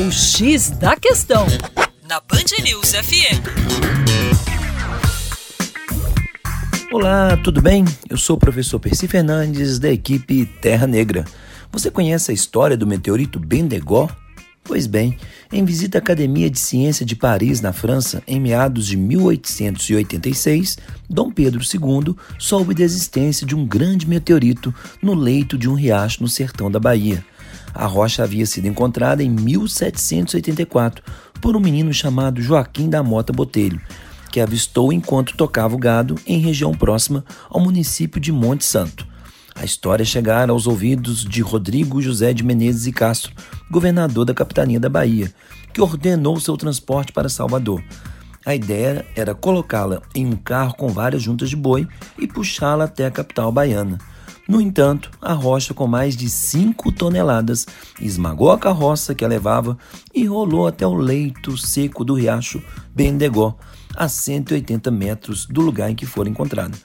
O X da Questão, na Band News FM. Olá, tudo bem? Eu sou o professor Percy Fernandes, da equipe Terra Negra. Você conhece a história do meteorito Bendegó? Pois bem, em visita à Academia de Ciência de Paris, na França, em meados de 1886, Dom Pedro II soube da existência de um grande meteorito no leito de um riacho no sertão da Bahia. A rocha havia sido encontrada em 1784 por um menino chamado Joaquim da Mota Botelho, que avistou enquanto tocava o gado em região próxima ao município de Monte Santo. A história chegara aos ouvidos de Rodrigo José de Menezes e Castro, governador da capitania da Bahia, que ordenou seu transporte para Salvador. A ideia era colocá-la em um carro com várias juntas de boi e puxá-la até a capital baiana. No entanto, a rocha com mais de 5 toneladas esmagou a carroça que a levava e rolou até o leito seco do riacho Bendegó, a 180 metros do lugar em que foi encontrada.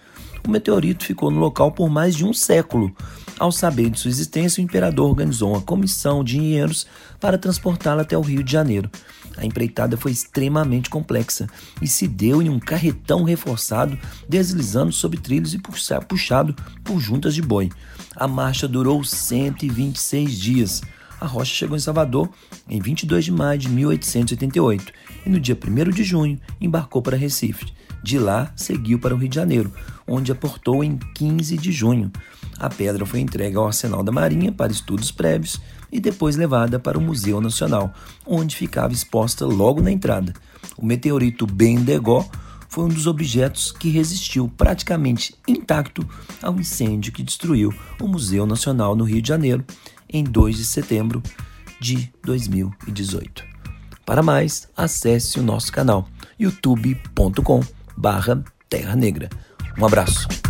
O meteorito ficou no local por mais de um século. Ao saber de sua existência, o imperador organizou uma comissão de engenheiros para transportá-la até o Rio de Janeiro. A empreitada foi extremamente complexa e se deu em um carretão reforçado, deslizando sobre trilhos e puxado por juntas de boi. A marcha durou 126 dias. A rocha chegou em Salvador em 22 de maio de 1888 e no dia 1 de junho embarcou para Recife. De lá, seguiu para o Rio de Janeiro, onde aportou em 15 de junho. A pedra foi entregue ao Arsenal da Marinha para estudos prévios e depois levada para o Museu Nacional, onde ficava exposta logo na entrada. O meteorito Bendegó foi um dos objetos que resistiu praticamente intacto ao incêndio que destruiu o Museu Nacional no Rio de Janeiro em 2 de setembro de 2018. Para mais, acesse o nosso canal youtube.com barra Terra Negra. Um abraço.